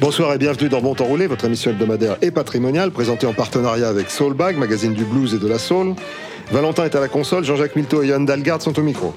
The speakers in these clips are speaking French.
Bonsoir et bienvenue dans Bon Temps Roulé, votre émission hebdomadaire et patrimoniale, présentée en partenariat avec Soulbag, magazine du blues et de la soul. Valentin est à la console, Jean-Jacques Milteau et Johan Dalgarde sont au micro.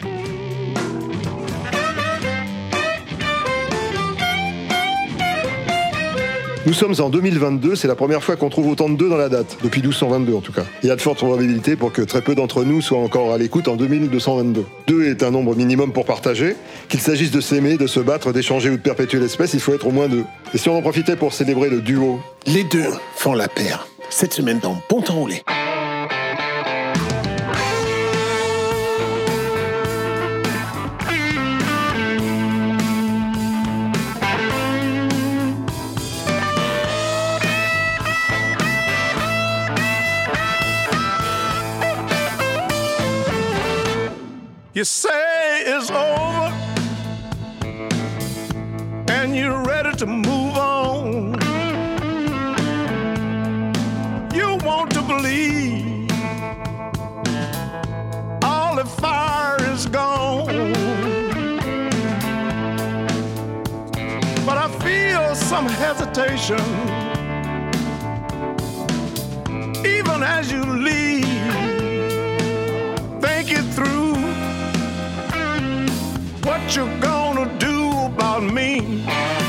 Nous sommes en 2022, c'est la première fois qu'on trouve autant de 2 dans la date, depuis 1222 en tout cas. Il y a de fortes probabilités pour que très peu d'entre nous soient encore à l'écoute en 2222. 2 est un nombre minimum pour partager. Qu'il s'agisse de s'aimer, de se battre, d'échanger ou de perpétuer l'espèce, il faut être au moins deux. Et si on en profitait pour célébrer le duo? Les deux font la paire. Cette semaine dans Bon Temps Roulé. You say it's over, and you're ready to move on. You want to believe all the fire is gone. But I feel some hesitation, even as you leave. Think it through what you gonna do about me.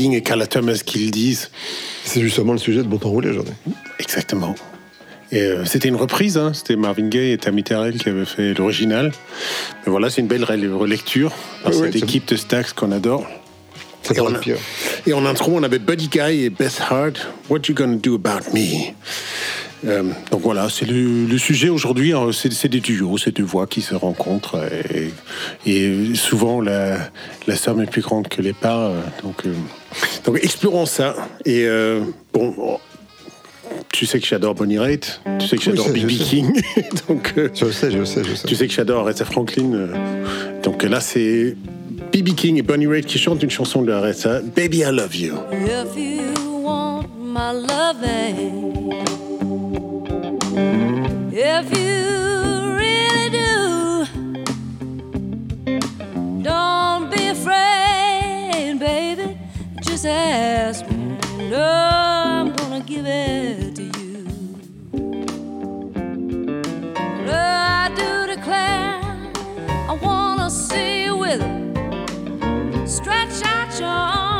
Et Carla Thomas qui le disent. C'est justement le sujet de Bon Temps Roulé aujourd'hui. Exactement. Et euh, c'était une reprise, hein. c'était Marvin Gaye et Tammy Terrell qui avaient fait l'original. Mais voilà, c'est une belle relecture par Ouais, cette équipe de Stax qu'on adore. Et on, a- et en intro, on avait Buddy Guy et Beth Hart. What you gonna do about me? Euh, donc voilà, c'est le, le sujet aujourd'hui. hein, C'est c'est des duos, c'est deux voix qui se rencontrent. Et, et souvent, la, la somme est plus grande que les parts. euh, Donc, euh, donc explorons ça. Et euh, bon, oh, tu sais que j'adore Bonnie Raitt, tu sais que Oui, j'adore je B.B. King. donc, euh, Je le sais, je le sais, je le sais. tu sais que j'adore Aretha Franklin. donc là, c'est B.B. King et Bonnie Raitt qui chantent une chanson de Aretha, Baby I Love You. If you want my loving, if you really do, don't be afraid, baby. Just ask me. No, I'm gonna give it to you. No, I do declare, I wanna see you with it. Stretch out your arms,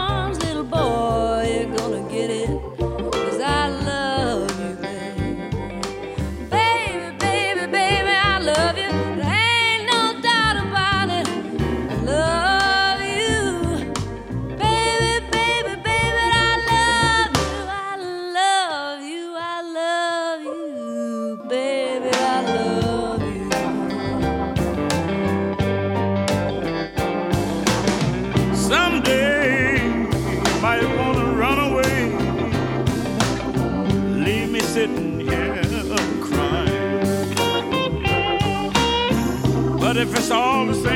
all the same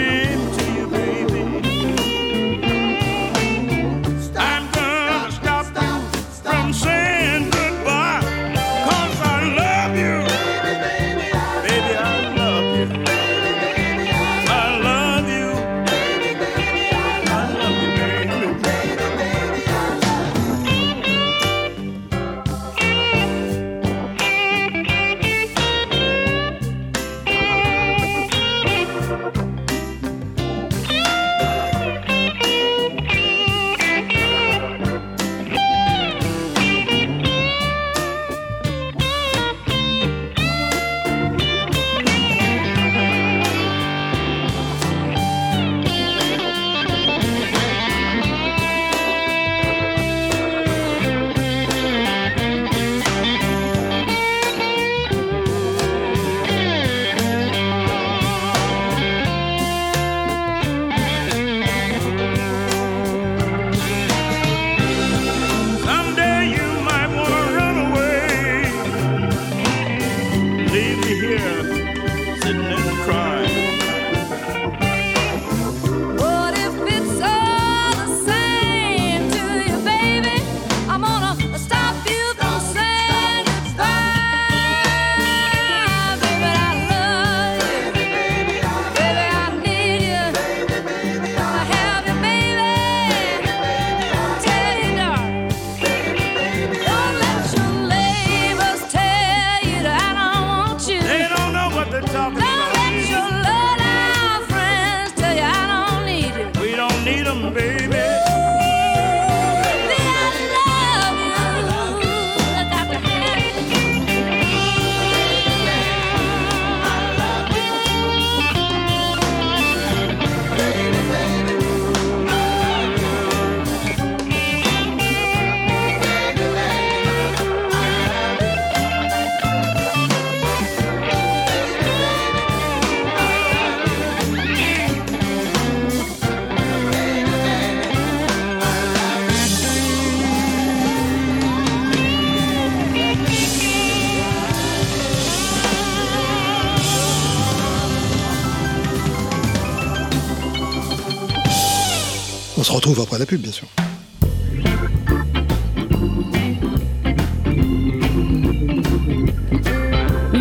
retrouve après la pub, bien sûr.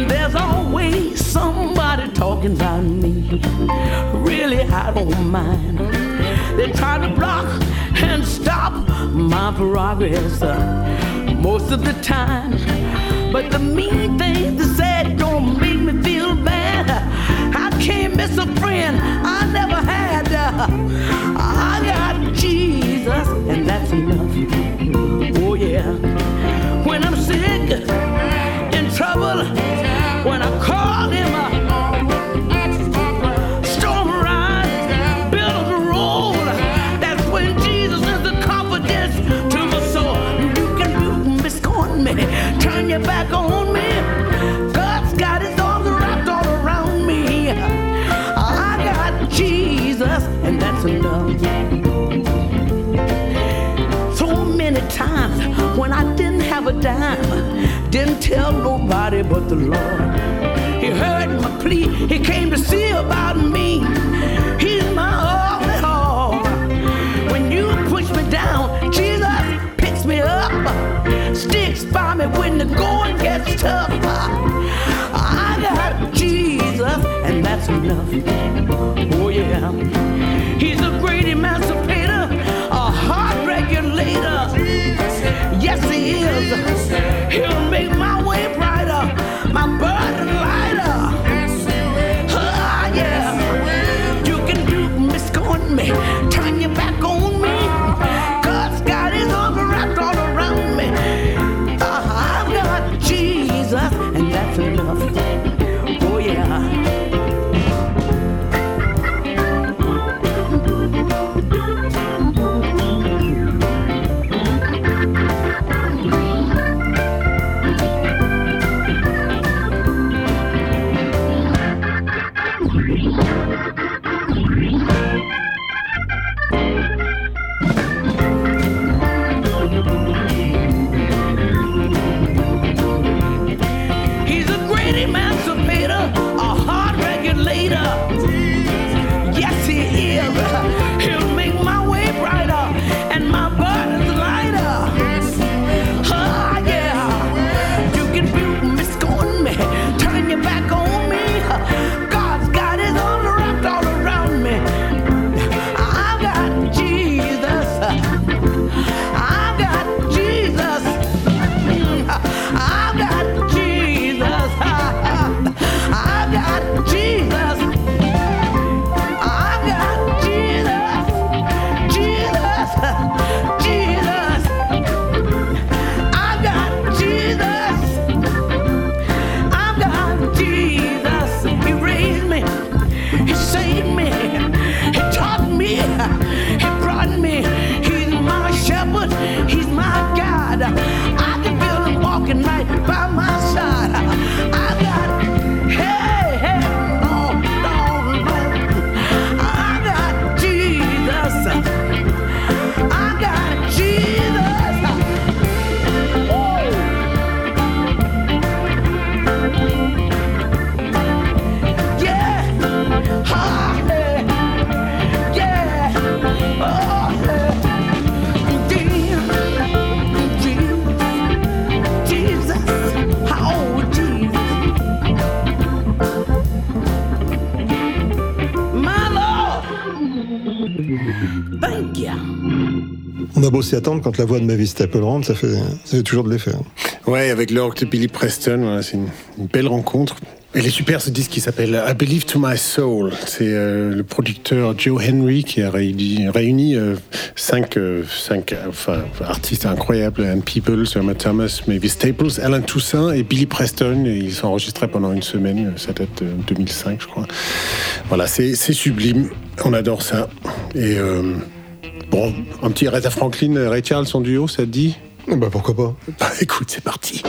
There's always somebody talking about me. Really, I don't mind. They try to block and stop my progress uh, most of the time. But the mean things they said don't make me feel bad. I can't miss a friend. I never dime. Didn't tell nobody but the Lord. He heard my plea, he came to see about me. He's my all in all. When you push me down, Jesus picks me up, sticks by me when the going gets tough. I got Jesus, and that's enough. Oh, yeah. He's a great emancipator. Yes, He is. on a beau s'y attendre, quand la voix de Mavis Staple rentre, ça fait, ça fait toujours de l'effet. Hein. Ouais, avec Lord Billy Preston, voilà, c'est une, belle rencontre. Elle est super ce disque qui s'appelle I Believe to My Soul. C'est euh, le producteur Joe Henry qui a réuni, euh, cinq, euh, cinq enfin, artistes incroyables, Anne People, Sir Thomas, Mavis Staples, Alan Toussaint et Billy Preston. Et ils s'enregistraient pendant une semaine, ça date de 2005 je crois. Voilà, c'est sublime, on adore ça. Et bon, un petit Aretha Franklin, Ray Charles, son duo, ça te dit? Bah pourquoi pas Bah écoute, c'est parti.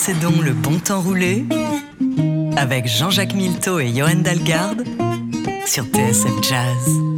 Laissez donc le bon temps rouler avec Jean-Jacques Milteau et Johan Dalgarde sur TSF Jazz.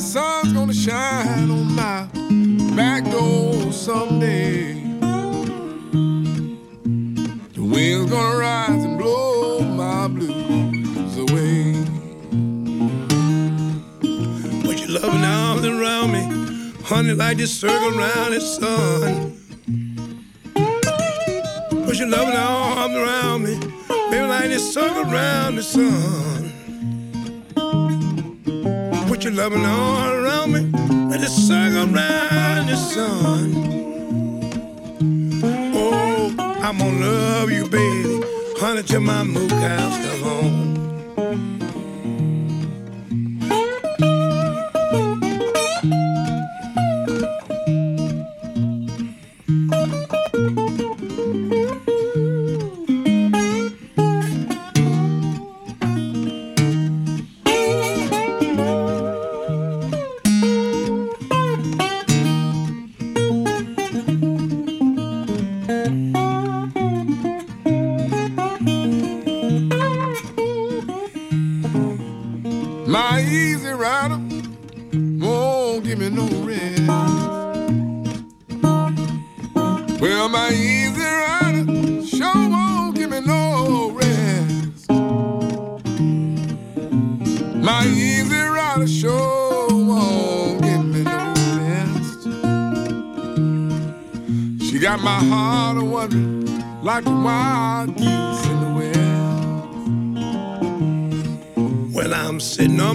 The sun's gonna shine on my back door someday. The wind's gonna rise and blow my blues away. Put your loving arms around me, honey, like the circle around the sun. Put your loving arms around me, baby, like the circle around the sun. Put your loving all around me, like the circle around the sun. Oh, I'm gonna love you, baby, honey, till my moon cows come home.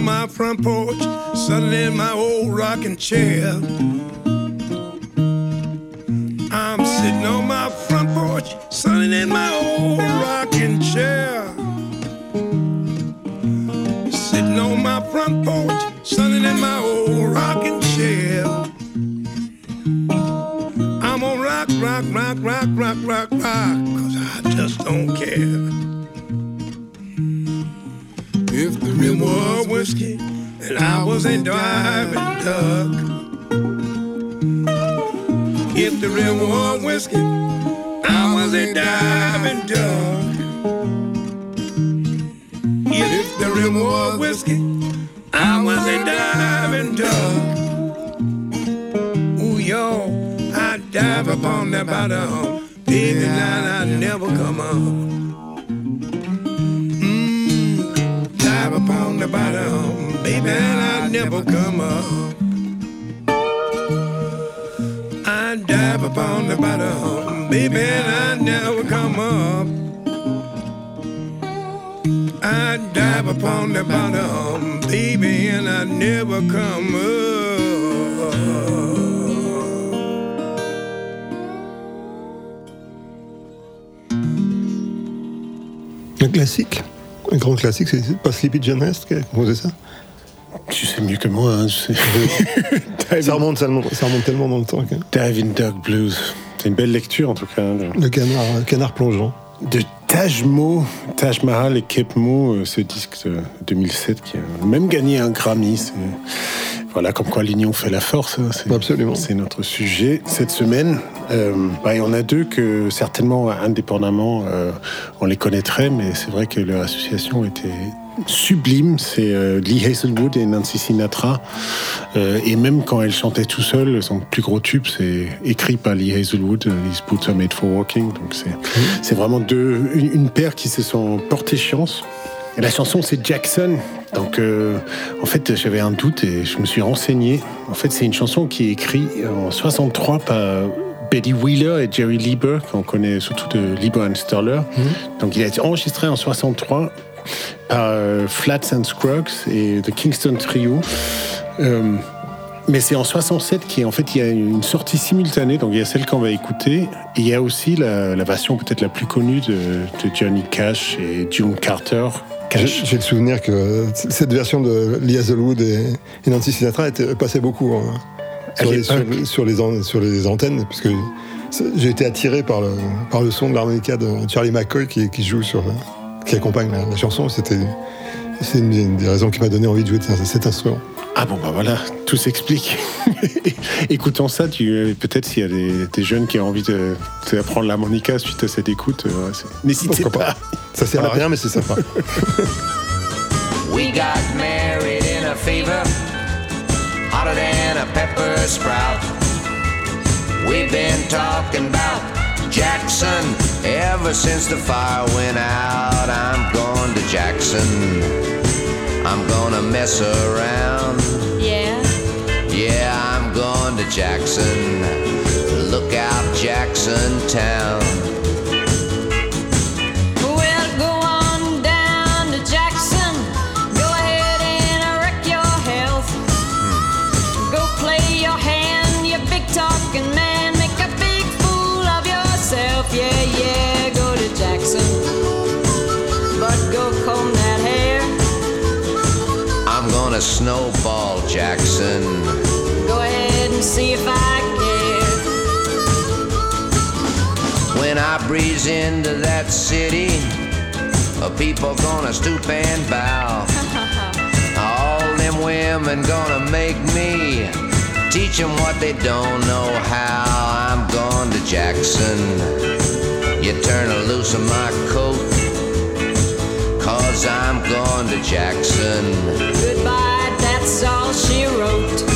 My front porch, sunning in my old rocking chair. I'm sitting on my front porch, sunning in my old rocking chair. Sitting on my front porch, sunning in my old rocking chair. I'm gonna rock, rock, rock, rock, rock, rock, rock, cause I just don't care. If the Real war whiskey, and I was a diving duck. If the real war whiskey, I was a diving duck. If the real war whiskey, I was a diving duck. Ooh, yo, I dive upon that bottom, baby, now I never come up. Dive upon the bottom, baby, and I never come up. I dive upon the bottom, baby, and I never come up. I dive upon the bottom, baby, and I never come up. Un classique. Un grand classique, c'est pas Sleepy John Hest qui a composé ça? Tu sais mieux que moi. Hein, tu sais. ça, remonte, ça, remonte, ça remonte tellement dans le temps. que- Diving Dog Blues. C'est une belle lecture en tout cas. hein, Le canard, le canard plongeant. de Taj Mo, Taj Mahal et Kep Mo, euh, ce disque de 2007 qui a même gagné un Grammy. Voilà, comme quoi l'union fait la force. hein, Absolument. C'est notre sujet cette semaine. Euh, bah, il y en a deux que certainement indépendamment euh, on les connaîtrait, mais c'est vrai que leur association était sublime, c'est euh, Lee Hazelwood et Nancy Sinatra. Euh, et même quand elle chantait tout seul, son plus gros tube, c'est écrit par Lee Hazelwood, These Boots Are Made for Walking. Donc c'est vraiment une, paire qui se sont portés chance. Et la chanson, c'est Jackson. Donc, en fait, j'avais un doute et je me suis renseigné. En fait, c'est une chanson qui est écrite en 63 par Betty Wheeler et Jerry Lieber, qu'on connaît surtout de Lieber and Sterler. Donc, il a été enregistré en 63 par euh, Flats and Scruggs et The Kingston Trio. Euh, mais c'est en 67 qui en fait il y a une sortie simultanée, donc il y a celle qu'on va écouter, et il y a aussi la, la version peut-être la plus connue de, de Johnny Cash et June Carter. J'ai Cash. j'ai le souvenir que euh, cette version de Lee Hazelwood et, et Nancy Sinatra était, passait beaucoup hein, sur, les, sur, les, an- sur les antennes, parce que j'ai été attiré par le, par le son de l'harmonica de Charlie McCoy qui, qui joue sur, qui accompagne la, la chanson. C'était c'est une, une des raisons qui m'a donné envie de jouer de cet- instrument. Ah bon bah voilà, tout s'explique. Écoutons ça, tu peut-être s'il y a des, des jeunes qui ont envie de- d'apprendre l'harmonica suite à cette écoute, euh, c'est- n'hésitez Pourquoi pas. pas? Ça sert à rien, mais c'est sympa. We got married in a fever, hotter than a pepper sprout. We've been talking about Jackson ever since the fire went out. I'm going to Jackson. I'm gonna mess around. Yeah. Yeah, I'm going to Jackson. Look out, Jackson Town. Snowball Jackson. Go ahead and see if I care. When I breeze into that city, uh, people gonna stoop and bow. All them women gonna make me teach them what they don't know how. I'm going to Jackson. You turn loose of my coat, cause I'm going to Jackson. Goodbye, all she wrote.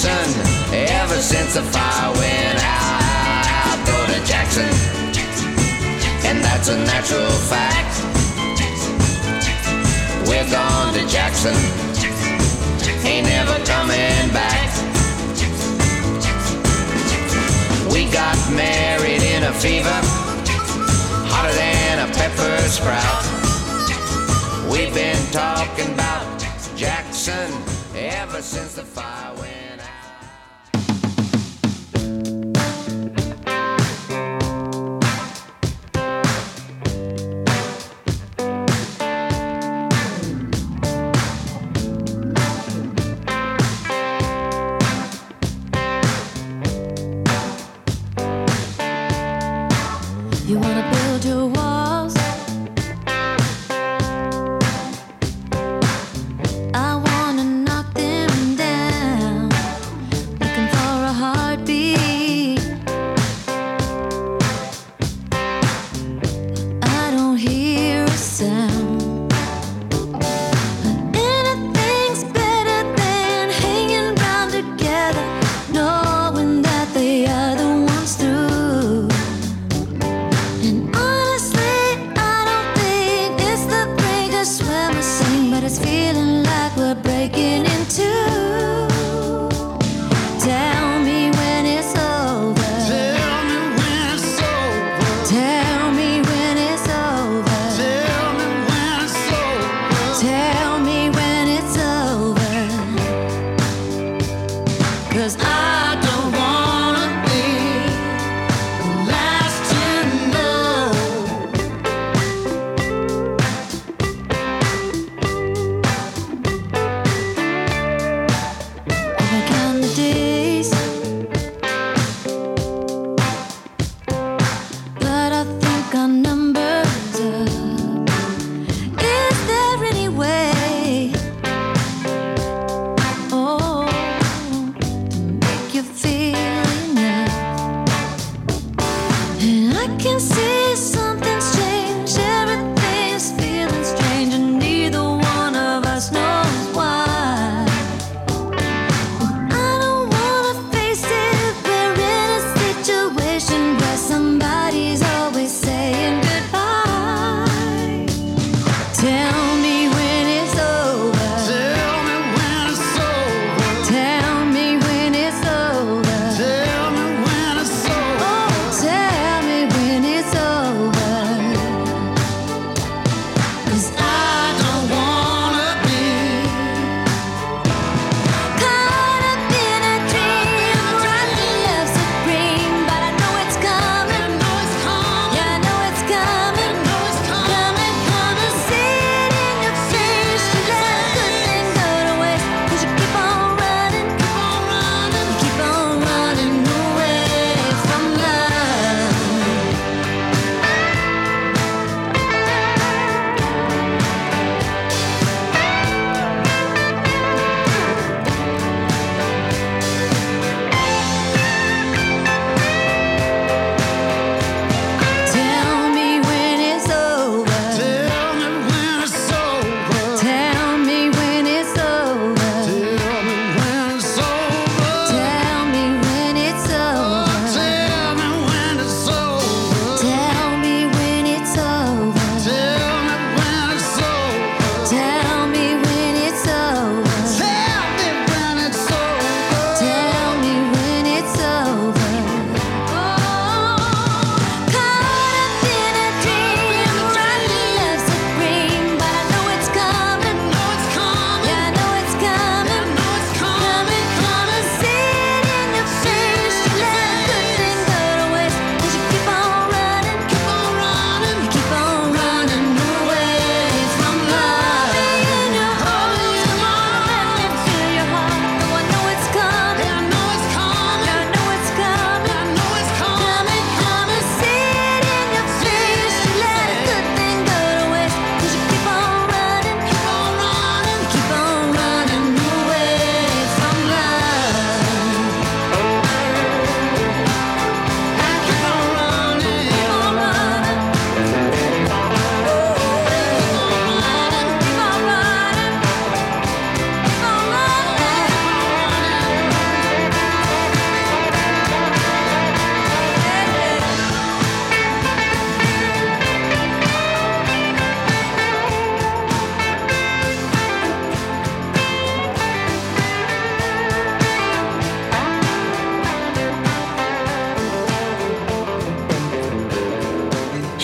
Jackson ever since the fire went out. I Go to Jackson, and that's a natural fact. We're gone to Jackson, ain't never coming back. We got married in a fever hotter than a pepper sprout. We've been talking about Jackson ever since the fire went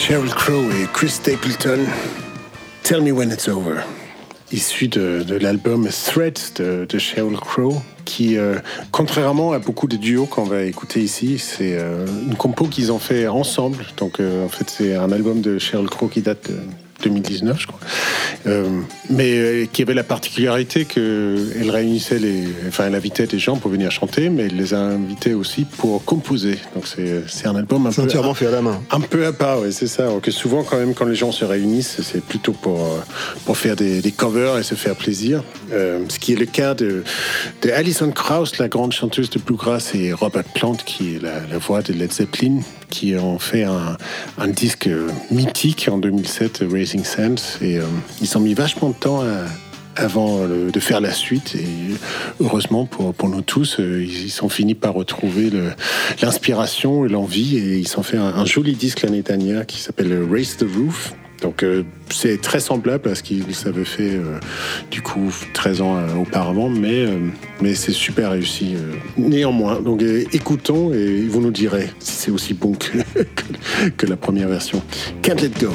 Sheryl Crow et Chris Stapleton, Tell Me When It's Over, issu de, l'album Threads de, de Sheryl Crow, qui, euh, contrairement à beaucoup de duos qu'on va écouter ici, c'est euh, une compo qu'ils ont fait ensemble. Donc, euh, en fait, c'est un album de Sheryl Crow qui date de 2019, je crois. Euh, mais euh, qui avait la particularité qu'elle réunissait les. Enfin, elle invitait des gens pour venir chanter, mais elle les a invités aussi pour composer. Donc, c'est c'est un album un C'est peu. entièrement fait à la main. Un peu à part, oui, c'est ça. Que souvent, quand même, quand les gens se réunissent, c'est plutôt pour, euh, pour faire des, des covers et se faire plaisir. Euh, ce qui est le cas de, de Alison Krauss, la grande chanteuse de bluegrass, et Robert Plant, qui est la, la voix de Led Zeppelin, qui ont fait un, disque mythique en 2007, Raising Sands. Et euh, ils ont mis vachement de temps à avant euh, de faire la suite. Et heureusement pour, nous tous, euh, ils, ont fini par retrouver l'inspiration et l'envie. Et ils ont fait un, un joli disque l'année dernière qui s'appelle Raise the Roof. Donc euh, c'est très semblable à ce qu'ils avaient fait euh, du coup 13 ans euh, auparavant, mais, mais c'est super réussi. Néanmoins, donc écoutons et vous nous direz si c'est aussi bon que, que, la première version. Can't let go.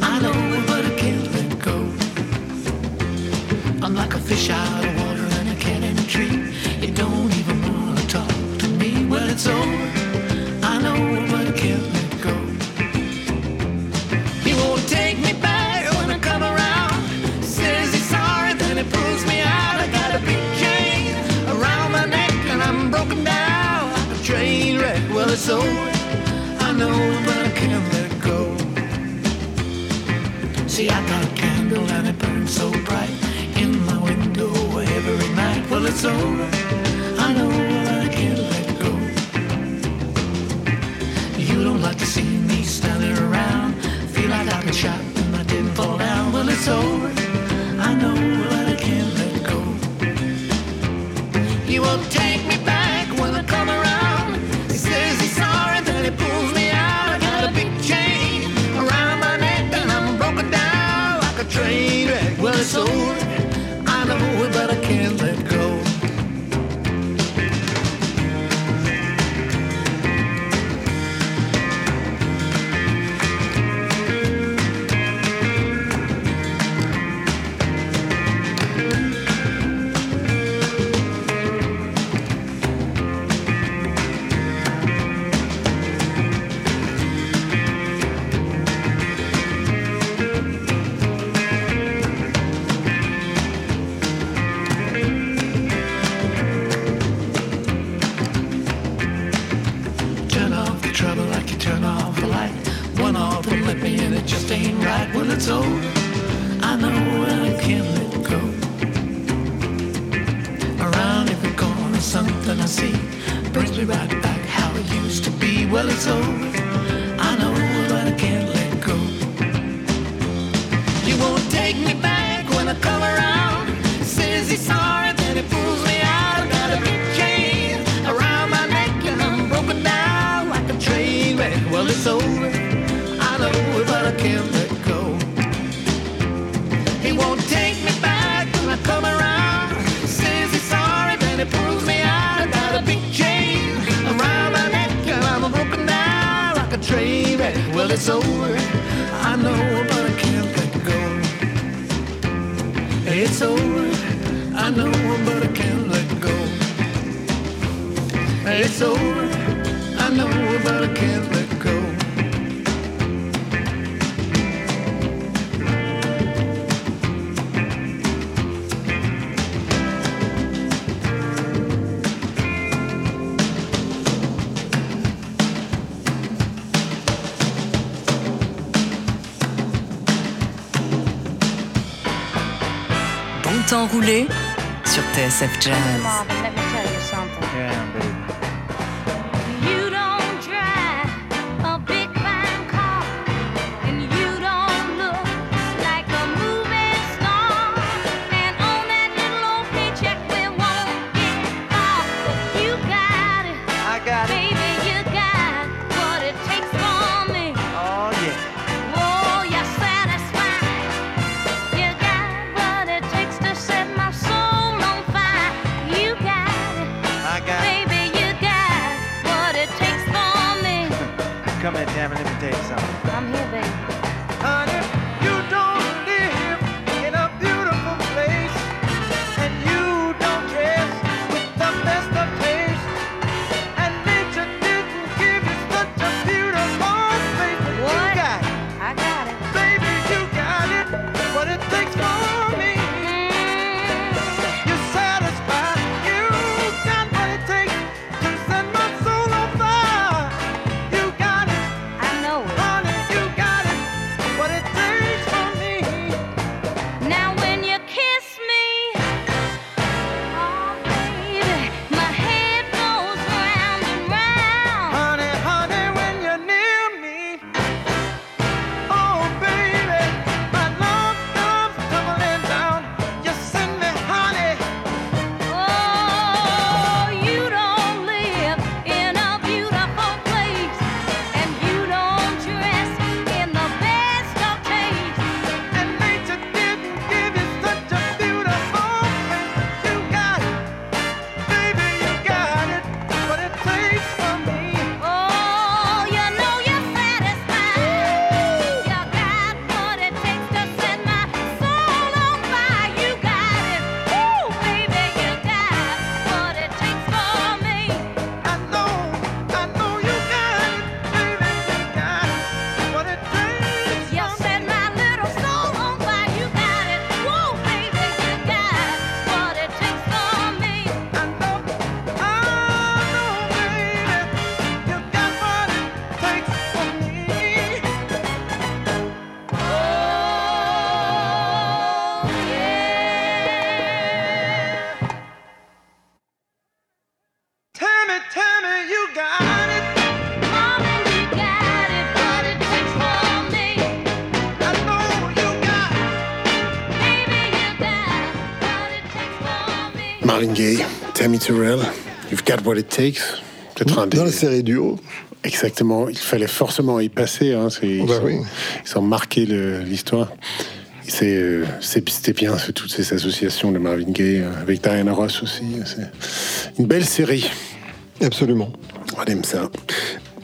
I know I let go. I'm like a fish out it's over. I know, but I can't let go. He won't take me back come around. Says he's sorry, then he pulls me out. I got a big chain around my neck, and I'm broken down like a train wreck. Well, it's over. I know, but I can't let go. See, I got a candle and it burns so bright in my window every night. Well, it's over. I know, but I can't like to see me standing around. Feel like I could shot and I didn't fall down. Well, it's over. I know, that I can't let go. You won't take. Of Jazz. Marvin Gaye, Tammy Terrell, You've Got What It Takes. Peut-être un des... Dans la série duo. Exactement, il fallait forcément y passer. Hein, c'est- ils, Bah ont, oui. ils ont marqué l'histoire. Euh, C'était bien, toutes ces associations de Marvin Gaye, euh, avec Diana Ross aussi. C'est une belle série. Absolument. On aime ça.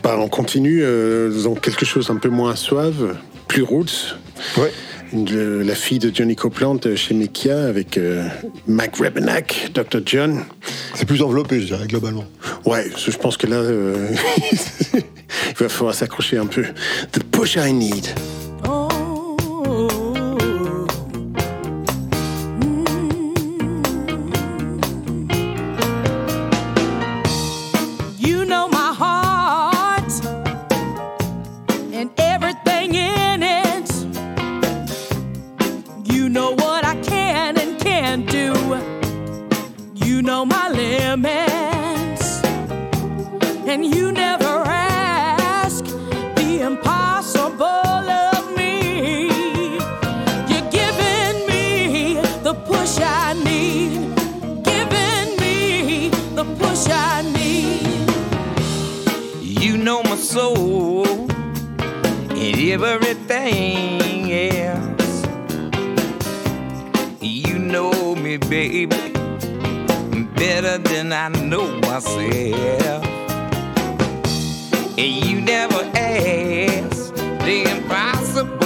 Bah, on continue euh, dans quelque chose un peu moins suave, plus roots. Ouais. La fille de Johnny Copeland euh, chez Mekia avec euh, Mac Rebenack, Dr. John. C'est plus enveloppé, je dirais, globalement. Ouais, je je pense que là, euh, il va falloir s'accrocher un peu. The push I need. Me, baby, better than I know myself. And you never ask the impossible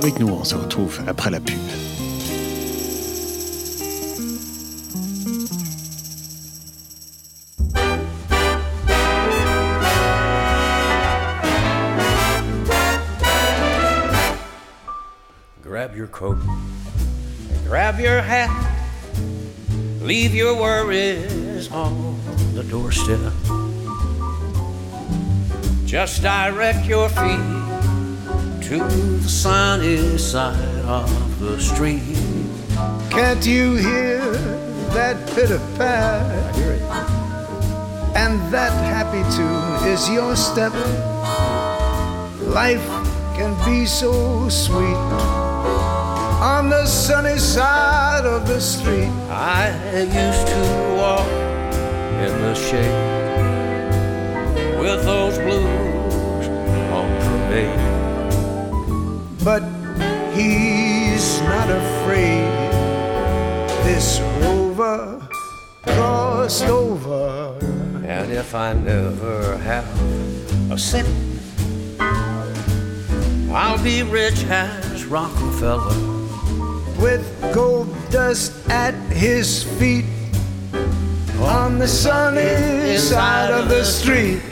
Restez avec nous, on se retrouve après la pub. Grab your coat, grab your hat, leave your worries on the doorstep. Just direct your feet to the sunny side of the street. Can't you hear that pitter pat? hear it. And that happy tune is your step. Life can be so sweet on the sunny side of the street. I used to walk in the shade with those blues on parade. But he's not afraid. This rover crossed over. And if I never have a cent, I'll be rich as Rockefeller. with gold dust at his feet on the sunny side of the street.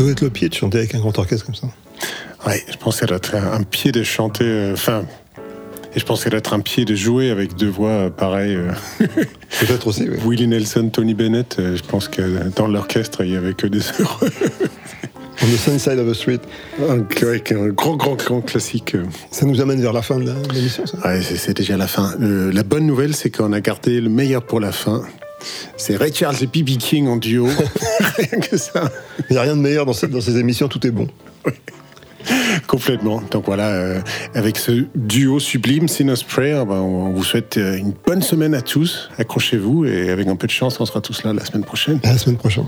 Ça doit être le pied de chanter avec un grand orchestre comme ça. Ouais, je pense qu'elle doit être un pied de chanter. euh, Enfin. et je pense qu'elle doit être un pied de jouer avec deux voix euh, pareilles. Peut-être aussi, oui. Willie Nelson, Tony Bennett, euh, je pense que dans l'orchestre, il y avait que des heureux. On the sunny side of the street. Un, ouais, un grand, grand, grand classique. euh. Ça nous amène vers la fin de l'émission, ça? Ouais, c'est c'est déjà la fin. Euh, la bonne nouvelle, c'est qu'on a gardé le meilleur pour la fin. C'est Ray Charles et B.B. King en duo. Rien que ça. Il n'y a rien de meilleur dans, cette- dans ces émissions, tout est bon. Complètement. Donc voilà, euh, avec ce duo sublime, Sinner's Prayer, ben, on on vous souhaite euh, une bonne semaine à tous. Accrochez-vous et avec un peu de chance, on sera tous là la semaine prochaine. À la semaine prochaine.